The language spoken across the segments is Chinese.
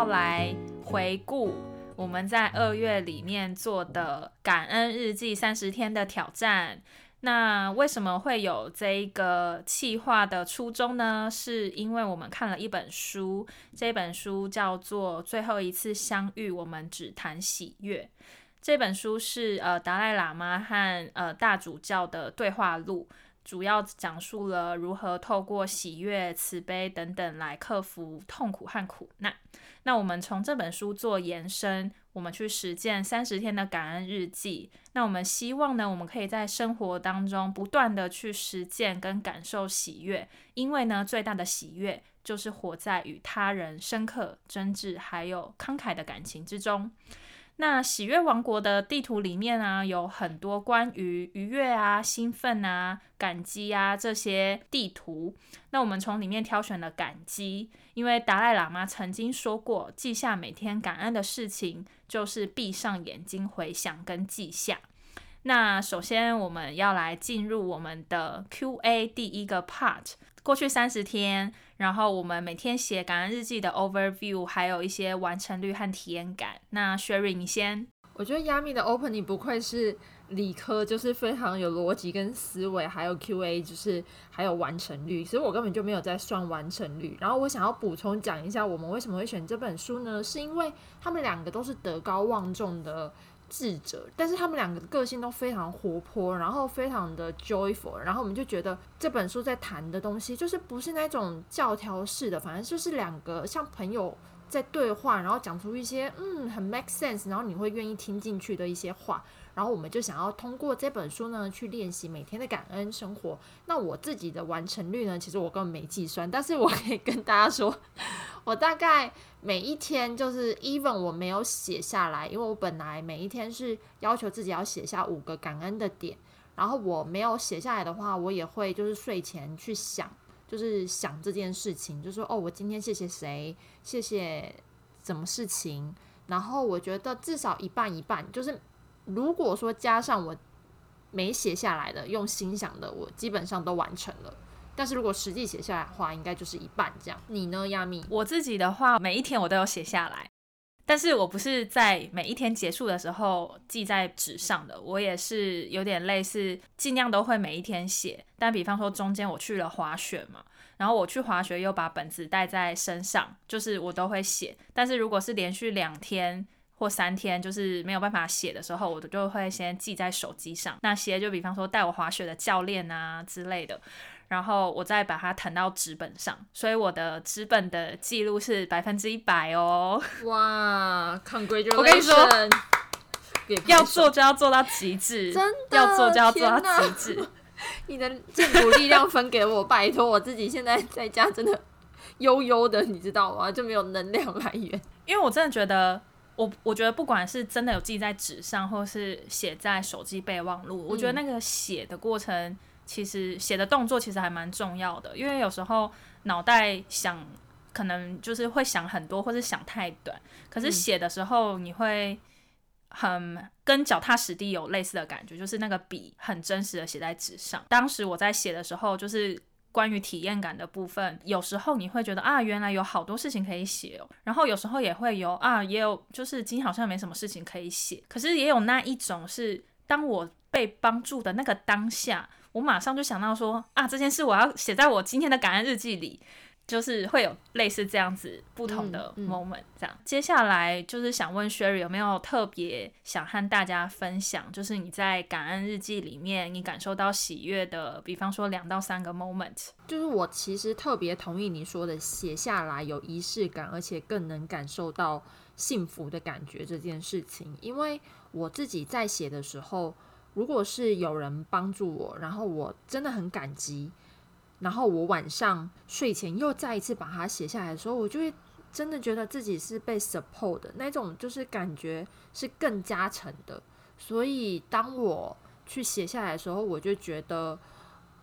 要来回顾我们在二月里面做的感恩日记三十天的挑战。那为什么会有这一个企划的初衷呢？是因为我们看了一本书，这本书叫做《最后一次相遇，我们只谈喜悦》。这本书是呃达赖喇嘛和呃大主教的对话录。主要讲述了如何透过喜悦、慈悲等等来克服痛苦和苦难。那我们从这本书做延伸，我们去实践三十天的感恩日记。那我们希望呢，我们可以在生活当中不断的去实践跟感受喜悦，因为呢，最大的喜悦就是活在与他人深刻、真挚还有慷慨的感情之中。那喜悦王国的地图里面呢，有很多关于愉悦啊、兴奋啊、感激啊这些地图。那我们从里面挑选了感激，因为达赖喇嘛曾经说过，记下每天感恩的事情，就是闭上眼睛回想跟记下。那首先我们要来进入我们的 Q&A 第一个 part。过去三十天，然后我们每天写感恩日记的 overview，还有一些完成率和体验感。那 Sherry，你先。我觉得 Yami 的 opening 不愧是理科，就是非常有逻辑跟思维，还有 QA，就是还有完成率。其实我根本就没有在算完成率。然后我想要补充讲一下，我们为什么会选这本书呢？是因为他们两个都是德高望重的。智者，但是他们两个个性都非常活泼，然后非常的 joyful，然后我们就觉得这本书在谈的东西就是不是那种教条式的，反正就是两个像朋友在对话，然后讲出一些嗯很 make sense，然后你会愿意听进去的一些话。然后我们就想要通过这本书呢，去练习每天的感恩生活。那我自己的完成率呢，其实我根本没计算，但是我可以跟大家说，我大概每一天就是 even 我没有写下来，因为我本来每一天是要求自己要写下五个感恩的点，然后我没有写下来的话，我也会就是睡前去想，就是想这件事情，就说哦，我今天谢谢谁，谢谢什么事情，然后我觉得至少一半一半，就是。如果说加上我没写下来的，用心想的，我基本上都完成了。但是如果实际写下来的话，应该就是一半这样。你呢，亚米？我自己的话，每一天我都有写下来，但是我不是在每一天结束的时候记在纸上的，我也是有点类似，尽量都会每一天写。但比方说中间我去了滑雪嘛，然后我去滑雪又把本子带在身上，就是我都会写。但是如果是连续两天，或三天就是没有办法写的时候，我就会先记在手机上。那些就比方说带我滑雪的教练啊之类的，然后我再把它腾到纸本上。所以我的纸本的记录是百分之一百哦。哇，Congratulations！我跟你说，要做就要做到极致，真的要做就要做到极致。你的这股力量分给我，拜托我自己现在在家真的 悠悠的，你知道吗？就没有能量来源。因为我真的觉得。我我觉得不管是真的有记在纸上，或是写在手机备忘录，我觉得那个写的过程，其实写的动作其实还蛮重要的。因为有时候脑袋想，可能就是会想很多，或是想太短。可是写的时候，你会很跟脚踏实地有类似的感觉，就是那个笔很真实的写在纸上。当时我在写的时候，就是。关于体验感的部分，有时候你会觉得啊，原来有好多事情可以写哦。然后有时候也会有啊，也有就是今天好像没什么事情可以写。可是也有那一种是，当我被帮助的那个当下，我马上就想到说啊，这件事我要写在我今天的感恩日记里。就是会有类似这样子不同的 moment，这样。接下来就是想问 Sherry 有没有特别想和大家分享，就是你在感恩日记里面你感受到喜悦的，比方说两到三个 moment。就是我其实特别同意你说的，写下来有仪式感，而且更能感受到幸福的感觉这件事情。因为我自己在写的时候，如果是有人帮助我，然后我真的很感激。然后我晚上睡前又再一次把它写下来的时候，我就会真的觉得自己是被 support 的那种，就是感觉是更加成的。所以当我去写下来的时候，我就觉得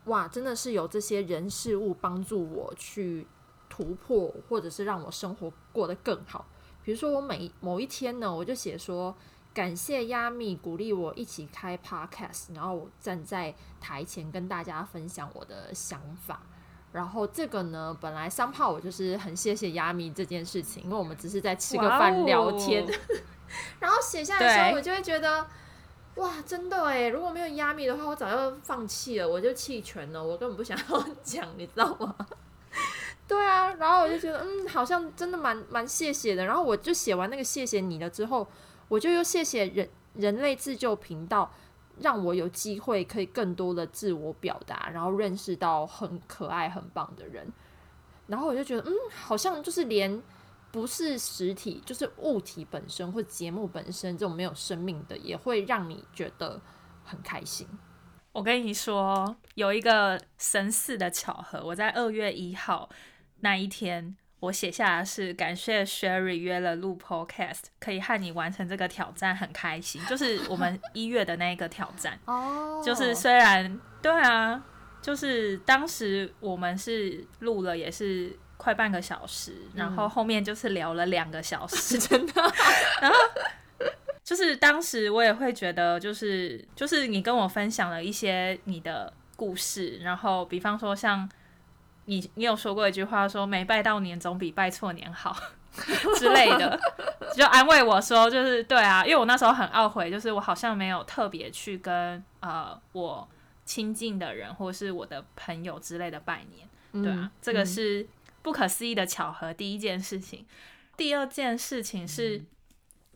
哇，真的是有这些人事物帮助我去突破，或者是让我生活过得更好。比如说我每某一天呢，我就写说。感谢亚米鼓励我一起开 podcast，然后我站在台前跟大家分享我的想法。然后这个呢，本来三炮我就是很谢谢亚米这件事情，因为我们只是在吃个饭聊天，然后写下来的时候，我就会觉得。哇，真的哎！如果没有亚米的话，我早就放弃了，我就弃权了，我根本不想要 讲，你知道吗？对啊，然后我就觉得，嗯，好像真的蛮蛮谢谢的。然后我就写完那个谢谢你了之后，我就又谢谢人人类自救频道，让我有机会可以更多的自我表达，然后认识到很可爱、很棒的人。然后我就觉得，嗯，好像就是连不是实体，就是物体本身或节目本身这种没有生命的，也会让你觉得很开心。我跟你说，有一个神似的巧合，我在二月一号那一天，我写下的是感谢 Sherry 约了录 Podcast，可以和你完成这个挑战，很开心。就是我们 一月的那一个挑战，哦。就是虽然对啊，就是当时我们是录了也是快半个小时，然后后面就是聊了两个小时，真的，然后就是当时我也会觉得，就是就是你跟我分享了一些你的故事，然后比方说像你你有说过一句话说没拜到年总比拜错年好 之类的，就安慰我说就是对啊，因为我那时候很懊悔，就是我好像没有特别去跟呃我亲近的人或是我的朋友之类的拜年。对啊，这个是不可思议的巧合。第一件事情，第二件事情是。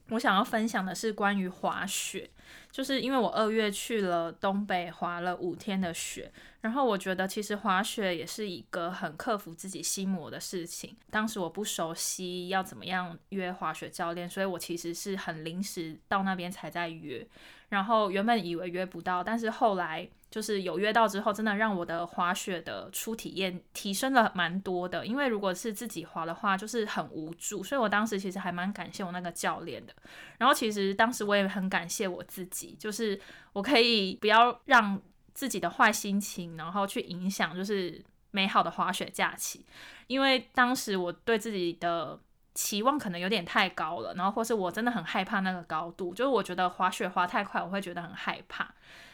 我想要分享的是关于滑雪，就是因为我二月去了东北滑了五天的雪，然后我觉得其实滑雪也是一个很克服自己心魔的事情。当时我不熟悉要怎么样约滑雪教练，所以我其实是很临时到那边才在约，然后原本以为约不到，但是后来就是有约到之后，真的让我的滑雪的初体验提升了蛮多的。因为如果是自己滑的话，就是很无助，所以我当时其实还蛮感谢我那个教练的。然后其实当时我也很感谢我自己，就是我可以不要让自己的坏心情，然后去影响就是美好的滑雪假期。因为当时我对自己的期望可能有点太高了，然后或是我真的很害怕那个高度，就是我觉得滑雪滑太快，我会觉得很害怕。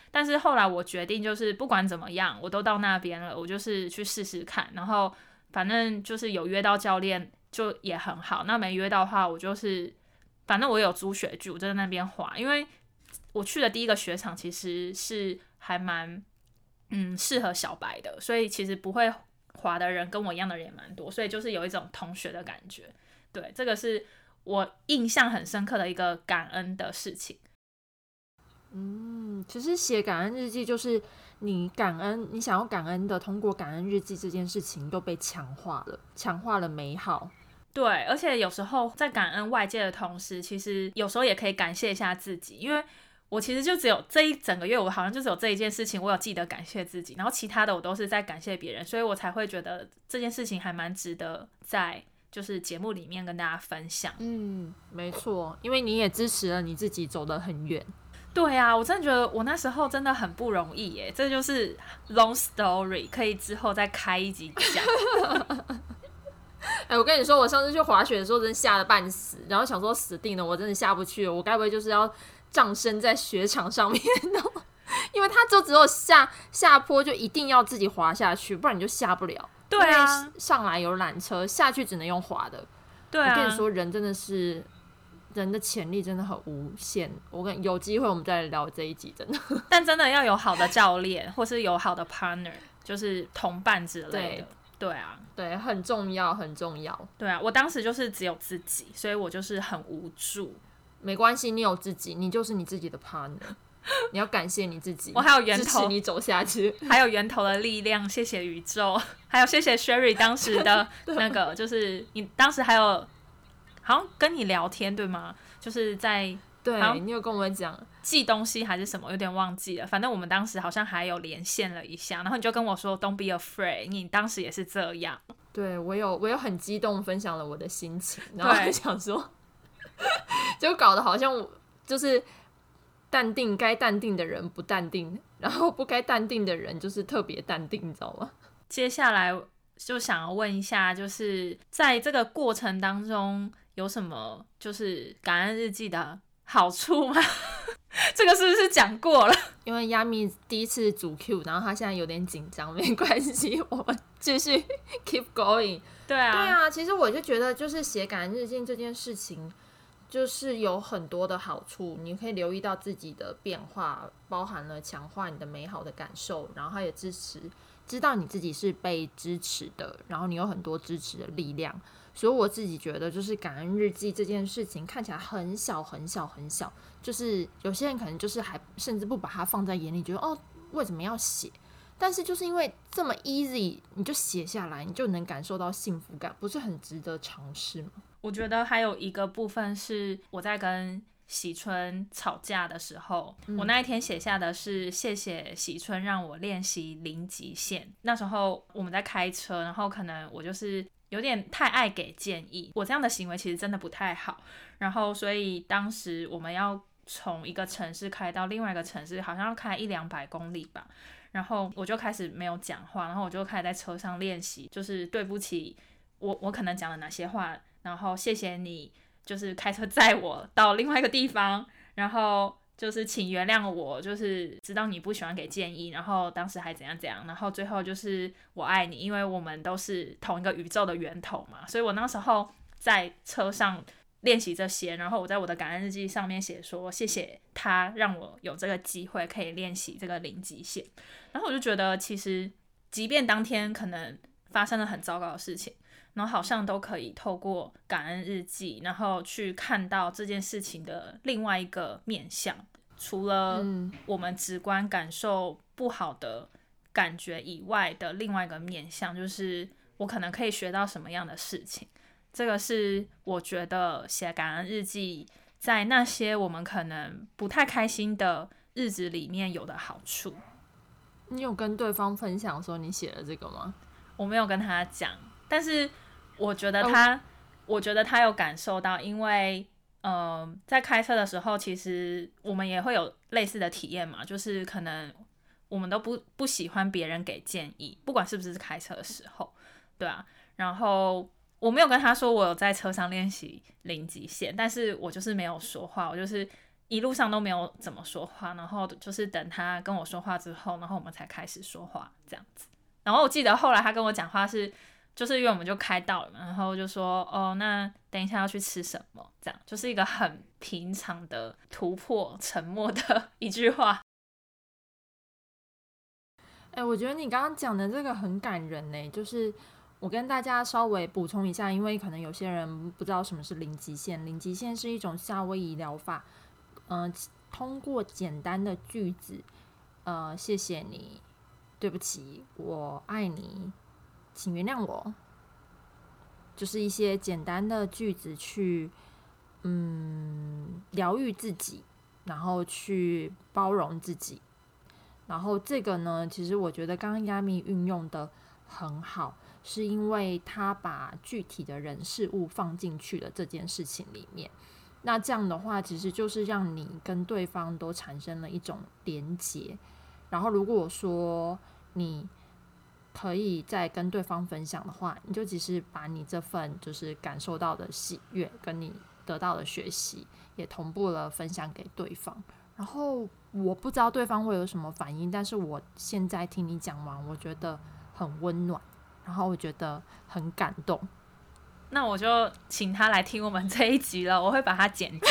但是后来我决定，就是不管怎么样，我都到那边了，我就是去试试看。然后反正就是有约到教练，就也很好。那没约到的话，我就是反正我有租雪具，我就在那边滑。因为我去的第一个雪场其实是还蛮嗯适合小白的，所以其实不会滑的人跟我一样的人也蛮多，所以就是有一种同学的感觉。对，这个是我印象很深刻的一个感恩的事情。嗯，其实写感恩日记就是你感恩，你想要感恩的，通过感恩日记这件事情都被强化了，强化了美好。对，而且有时候在感恩外界的同时，其实有时候也可以感谢一下自己，因为我其实就只有这一整个月，我好像就只有这一件事情，我有记得感谢自己，然后其他的我都是在感谢别人，所以我才会觉得这件事情还蛮值得在就是节目里面跟大家分享。嗯，没错，因为你也支持了你自己走得很远。对啊，我真的觉得我那时候真的很不容易耶，这就是 long story，可以之后再开一集讲。哎、我跟你说，我上次去滑雪的时候，真吓得半死，然后想说死定了，我真的下不去了，我该不会就是要葬身在雪场上面呢？因为他就只有下下坡就一定要自己滑下去，不然你就下不了。对啊，上来有缆车，下去只能用滑的。对啊，我跟你说，人真的是人的潜力真的很无限。我跟有机会我们再来聊这一集，真的。但真的要有好的教练，或是有好的 partner，就是同伴之类的。对啊，对，很重要，很重要。对啊，我当时就是只有自己，所以我就是很无助。没关系，你有自己，你就是你自己的 partner。你要感谢你自己，我还有源头，你走下去。还有源头的力量，谢谢宇宙，还有谢谢 Sherry 当时的 那个，就是你当时还有好像跟你聊天对吗？就是在对你有跟我们讲，寄东西还是什么，有点忘记了。反正我们当时好像还有连线了一下，然后你就跟我说 “Don't be afraid”，你当时也是这样。对我有我有很激动分享了我的心情，然后想说，就搞得好像我就是淡定，该淡定的人不淡定，然后不该淡定的人就是特别淡定，你知道吗？接下来就想要问一下，就是在这个过程当中有什么就是感恩日记的好处吗？这个是不是讲过了？因为亚米第一次组 Q，然后他现在有点紧张，没关系，我们继续 keep going。对啊，对啊，其实我就觉得，就是写感恩日记这件事情，就是有很多的好处，你可以留意到自己的变化，包含了强化你的美好的感受，然后它也支持，知道你自己是被支持的，然后你有很多支持的力量。所以我自己觉得，就是感恩日记这件事情看起来很小很小很小，就是有些人可能就是还甚至不把它放在眼里，觉得哦为什么要写？但是就是因为这么 easy，你就写下来，你就能感受到幸福感，不是很值得尝试吗？我觉得还有一个部分是我在跟喜春吵架的时候，我那一天写下的是谢谢喜春让我练习零极限。那时候我们在开车，然后可能我就是有点太爱给建议，我这样的行为其实真的不太好。然后所以当时我们要从一个城市开到另外一个城市，好像要开一两百公里吧。然后我就开始没有讲话，然后我就开始在车上练习，就是对不起，我我可能讲了哪些话，然后谢谢你，就是开车载我到另外一个地方，然后就是请原谅我，就是知道你不喜欢给建议，然后当时还怎样怎样，然后最后就是我爱你，因为我们都是同一个宇宙的源头嘛，所以我那时候在车上。练习这些，然后我在我的感恩日记上面写说，谢谢他让我有这个机会可以练习这个零极限。然后我就觉得，其实即便当天可能发生了很糟糕的事情，然后好像都可以透过感恩日记，然后去看到这件事情的另外一个面相。除了我们直观感受不好的感觉以外的另外一个面向，就是我可能可以学到什么样的事情。这个是我觉得写感恩日记，在那些我们可能不太开心的日子里面有的好处。你有跟对方分享说你写了这个吗？我没有跟他讲，但是我觉得他，我觉得他有感受到，因为，嗯，在开车的时候，其实我们也会有类似的体验嘛，就是可能我们都不不喜欢别人给建议，不管是不是开车的时候，对啊，然后。我没有跟他说我有在车上练习零极限，但是我就是没有说话，我就是一路上都没有怎么说话，然后就是等他跟我说话之后，然后我们才开始说话这样子。然后我记得后来他跟我讲话是，就是因为我们就开到了嘛，然后就说哦，那等一下要去吃什么？这样就是一个很平常的突破沉默的 一句话。哎，我觉得你刚刚讲的这个很感人呢，就是。我跟大家稍微补充一下，因为可能有些人不知道什么是零极限。零极限是一种夏威夷疗法，嗯，通过简单的句子，呃，谢谢你，对不起，我爱你，请原谅我，就是一些简单的句子去，嗯，疗愈自己，然后去包容自己。然后这个呢，其实我觉得刚刚亚米运用的很好。是因为他把具体的人事物放进去了这件事情里面，那这样的话，其实就是让你跟对方都产生了一种连结。然后，如果说你可以再跟对方分享的话，你就只是把你这份就是感受到的喜悦，跟你得到的学习，也同步了分享给对方。然后，我不知道对方会有什么反应，但是我现在听你讲完，我觉得很温暖。然后我觉得很感动，那我就请他来听我们这一集了，我会把它剪进去。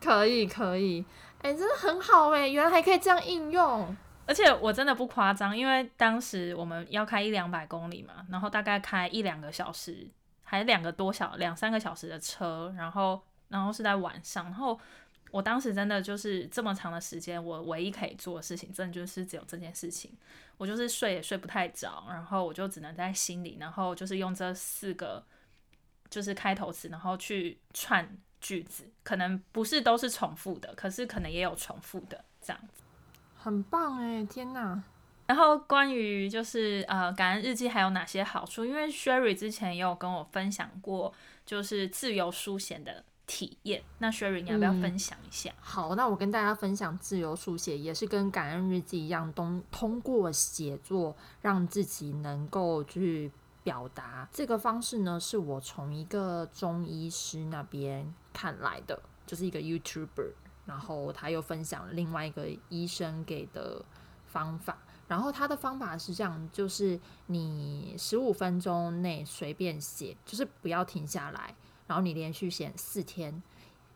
可 以可以，哎，真的很好哎，原来还可以这样应用，而且我真的不夸张，因为当时我们要开一两百公里嘛，然后大概开一两个小时，还两个多小两三个小时的车，然后然后是在晚上，然后。我当时真的就是这么长的时间，我唯一可以做的事情，真的就是只有这件事情。我就是睡也睡不太着，然后我就只能在心里，然后就是用这四个就是开头词，然后去串句子，可能不是都是重复的，可是可能也有重复的这样子。很棒哎，天哪！然后关于就是呃感恩日记还有哪些好处？因为 Sherry 之前也有跟我分享过，就是自由书写的。体验，那 Sherry 你要不要分享一下？好，那我跟大家分享自由书写，也是跟感恩日记一样，通通过写作让自己能够去表达。这个方式呢，是我从一个中医师那边看来的，就是一个 YouTuber，然后他又分享了另外一个医生给的方法。然后他的方法是这样，就是你十五分钟内随便写，就是不要停下来，然后你连续写四天。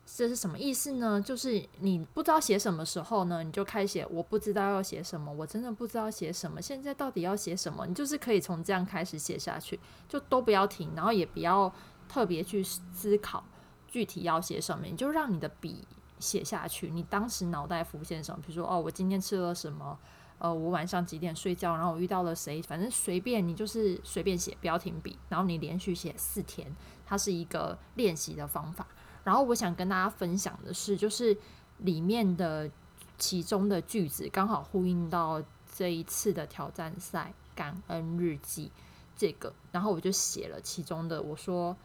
这是什么意思呢？就是你不知道写什么时候呢，你就开写。我不知道要写什么，我真的不知道写什么。现在到底要写什么？你就是可以从这样开始写下去，就都不要停，然后也不要特别去思考具体要写什么，你就让你的笔写下去。你当时脑袋浮现什么？比如说，哦，我今天吃了什么？呃，我晚上几点睡觉？然后我遇到了谁？反正随便你就是随便写，不要停笔。然后你连续写四天，它是一个练习的方法。然后我想跟大家分享的是，就是里面的其中的句子刚好呼应到这一次的挑战赛感恩日记这个，然后我就写了其中的，我说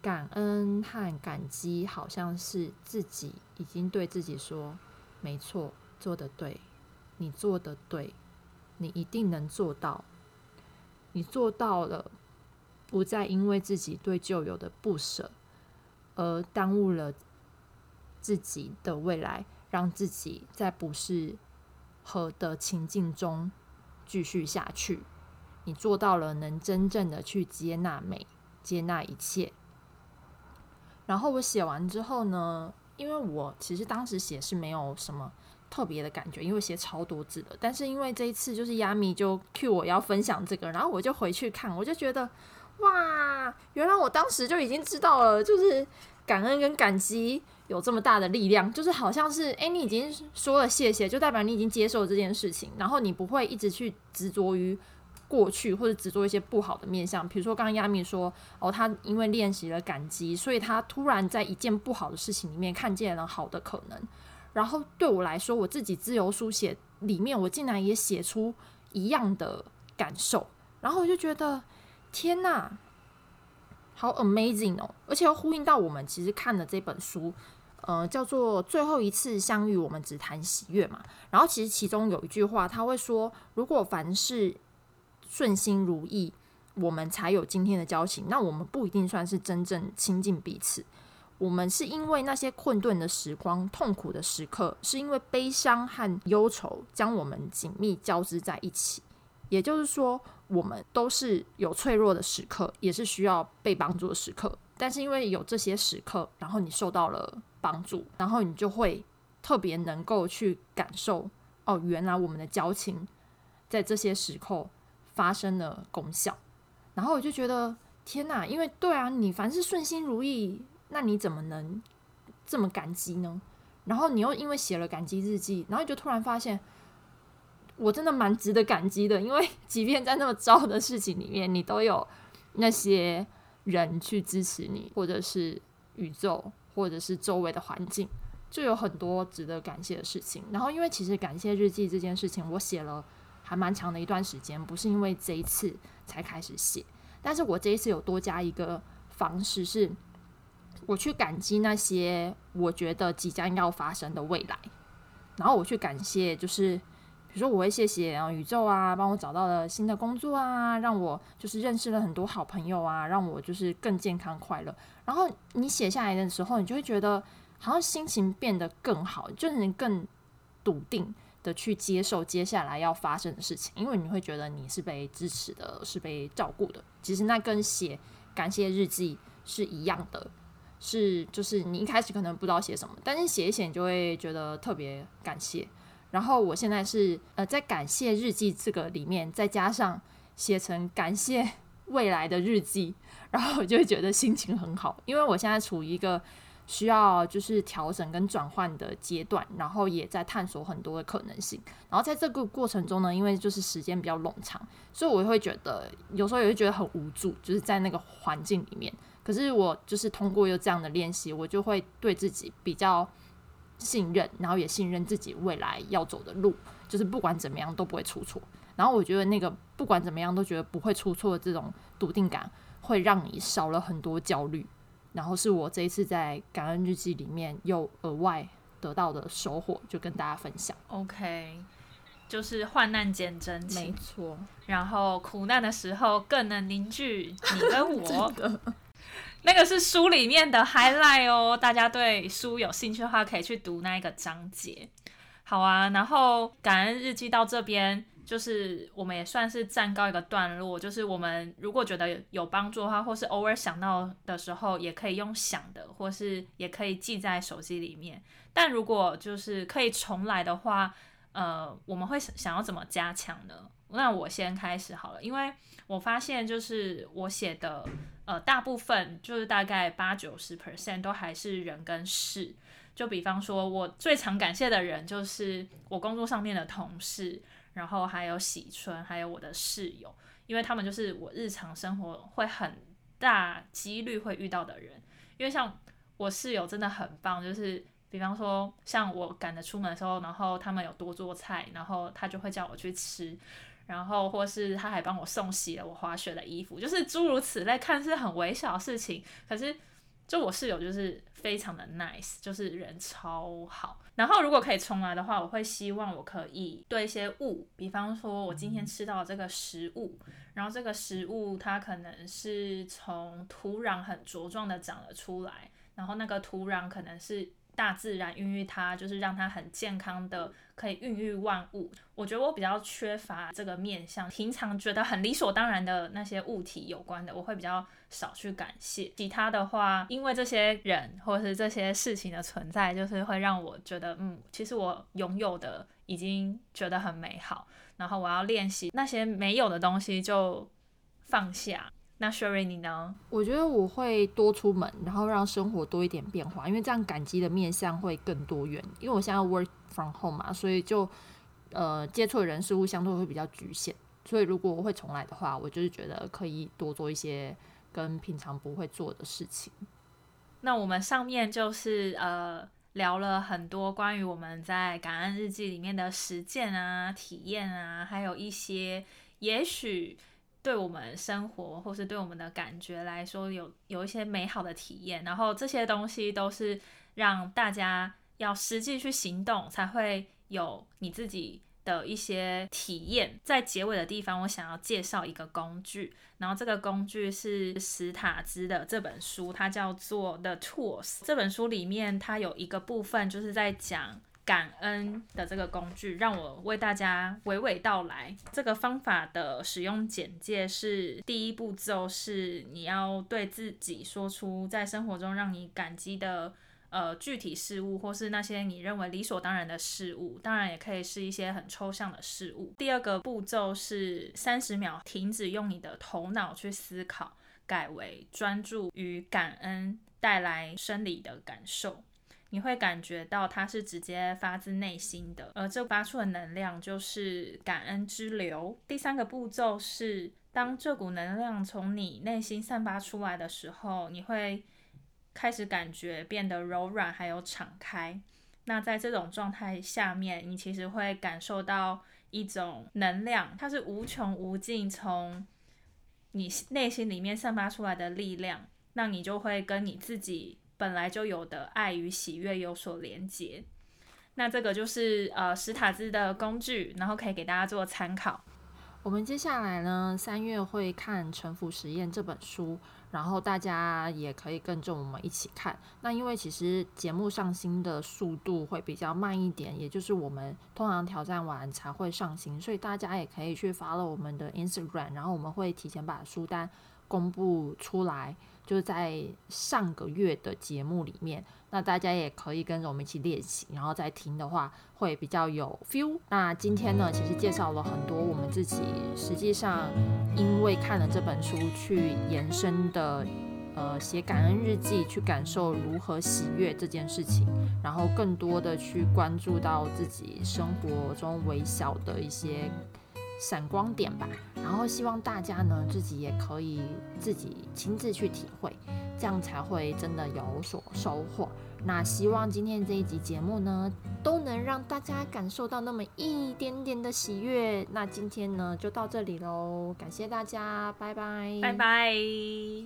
感恩和感激好像是自己已经对自己说，没错，做的对，你做的对，你一定能做到，你做到了，不再因为自己对旧有的不舍。而耽误了自己的未来，让自己在不适合的情境中继续下去。你做到了，能真正的去接纳美，接纳一切。然后我写完之后呢，因为我其实当时写是没有什么特别的感觉，因为写超多字的。但是因为这一次就是亚米就 cue 我要分享这个，然后我就回去看，我就觉得。哇，原来我当时就已经知道了，就是感恩跟感激有这么大的力量，就是好像是，哎，你已经说了谢谢，就代表你已经接受这件事情，然后你不会一直去执着于过去或者执着一些不好的面相。比如说刚刚亚米说，哦，他因为练习了感激，所以他突然在一件不好的事情里面看见了好的可能。然后对我来说，我自己自由书写里面，我竟然也写出一样的感受，然后我就觉得。天呐，好 amazing 哦！而且又呼应到我们其实看的这本书，呃，叫做《最后一次相遇，我们只谈喜悦》嘛。然后其实其中有一句话，他会说：“如果凡事顺心如意，我们才有今天的交情。那我们不一定算是真正亲近彼此。我们是因为那些困顿的时光、痛苦的时刻，是因为悲伤和忧愁将我们紧密交织在一起。也就是说。”我们都是有脆弱的时刻，也是需要被帮助的时刻。但是因为有这些时刻，然后你受到了帮助，然后你就会特别能够去感受哦，原来我们的交情在这些时刻发生了功效。然后我就觉得天哪，因为对啊，你凡是顺心如意，那你怎么能这么感激呢？然后你又因为写了感激日记，然后你就突然发现。我真的蛮值得感激的，因为 即便在那么糟的事情里面，你都有那些人去支持你，或者是宇宙，或者是周围的环境，就有很多值得感谢的事情。然后，因为其实感谢日记这件事情，我写了还蛮长的一段时间，不是因为这一次才开始写，但是我这一次有多加一个方式，是我去感激那些我觉得即将要发生的未来，然后我去感谢就是。比如说，我会谢谢啊宇宙啊，帮我找到了新的工作啊，让我就是认识了很多好朋友啊，让我就是更健康快乐。然后你写下来的时候，你就会觉得好像心情变得更好，就是你更笃定的去接受接下来要发生的事情，因为你会觉得你是被支持的，是被照顾的。其实那跟写感谢日记是一样的，是就是你一开始可能不知道写什么，但是写一写，你就会觉得特别感谢。然后我现在是呃，在感谢日记这个里面，再加上写成感谢未来的日记，然后我就会觉得心情很好，因为我现在处于一个需要就是调整跟转换的阶段，然后也在探索很多的可能性。然后在这个过程中呢，因为就是时间比较冗长，所以我会觉得有时候也会觉得很无助，就是在那个环境里面。可是我就是通过有这样的练习，我就会对自己比较。信任，然后也信任自己未来要走的路，就是不管怎么样都不会出错。然后我觉得那个不管怎么样都觉得不会出错的这种笃定感，会让你少了很多焦虑。然后是我这一次在感恩日记里面又额外得到的收获，就跟大家分享。OK，就是患难见真情，没错。然后苦难的时候更能凝聚你跟我。那个是书里面的 highlight 哦，大家对书有兴趣的话，可以去读那一个章节。好啊，然后感恩日记到这边，就是我们也算是暂告一个段落。就是我们如果觉得有帮助的话，或是偶尔想到的时候，也可以用想的，或是也可以记在手机里面。但如果就是可以重来的话，呃，我们会想要怎么加强呢？那我先开始好了，因为我发现就是我写的，呃，大部分就是大概八九十 percent 都还是人跟事。就比方说，我最常感谢的人就是我工作上面的同事，然后还有喜春，还有我的室友，因为他们就是我日常生活会很大几率会遇到的人。因为像我室友真的很棒，就是比方说，像我赶着出门的时候，然后他们有多做菜，然后他就会叫我去吃，然后或是他还帮我送洗了我滑雪的衣服，就是诸如此类，看似很微小的事情，可是。就我室友就是非常的 nice，就是人超好。然后如果可以重来的话，我会希望我可以对一些物，比方说我今天吃到这个食物，然后这个食物它可能是从土壤很茁壮的长了出来，然后那个土壤可能是。大自然孕育它，就是让它很健康的，可以孕育万物。我觉得我比较缺乏这个面向，平常觉得很理所当然的那些物体有关的，我会比较少去感谢。其他的话，因为这些人或者是这些事情的存在，就是会让我觉得，嗯，其实我拥有的已经觉得很美好。然后我要练习那些没有的东西，就放下。那 Sherry 你呢？我觉得我会多出门，然后让生活多一点变化，因为这样感激的面向会更多元。因为我现在 work from home 嘛，所以就呃接触的人事物相对会比较局限。所以如果我会重来的话，我就是觉得可以多做一些跟平常不会做的事情。那我们上面就是呃聊了很多关于我们在感恩日记里面的实践啊、体验啊，还有一些也许。对我们生活或是对我们的感觉来说，有有一些美好的体验，然后这些东西都是让大家要实际去行动，才会有你自己的一些体验。在结尾的地方，我想要介绍一个工具，然后这个工具是史塔兹的这本书，它叫做《The Tools》。这本书里面，它有一个部分就是在讲。感恩的这个工具，让我为大家娓娓道来。这个方法的使用简介是：第一步骤是你要对自己说出在生活中让你感激的呃具体事物，或是那些你认为理所当然的事物，当然也可以是一些很抽象的事物。第二个步骤是三十秒停止用你的头脑去思考，改为专注于感恩带来生理的感受。你会感觉到它是直接发自内心的，而这发出的能量就是感恩之流。第三个步骤是，当这股能量从你内心散发出来的时候，你会开始感觉变得柔软，还有敞开。那在这种状态下面，你其实会感受到一种能量，它是无穷无尽，从你内心里面散发出来的力量，那你就会跟你自己。本来就有的爱与喜悦有所连结，那这个就是呃史塔兹的工具，然后可以给大家做参考。我们接下来呢，三月会看《沉浮实验》这本书，然后大家也可以跟着我们一起看。那因为其实节目上新的速度会比较慢一点，也就是我们通常挑战完才会上新，所以大家也可以去发了我们的 Instagram，然后我们会提前把书单公布出来。就是在上个月的节目里面，那大家也可以跟着我们一起练习，然后再听的话会比较有 feel。那今天呢，其实介绍了很多我们自己实际上因为看了这本书去延伸的，呃，写感恩日记，去感受如何喜悦这件事情，然后更多的去关注到自己生活中微小的一些。闪光点吧，然后希望大家呢自己也可以自己亲自去体会，这样才会真的有所收获。那希望今天这一集节目呢，都能让大家感受到那么一点点的喜悦。那今天呢就到这里喽，感谢大家，拜拜，拜拜。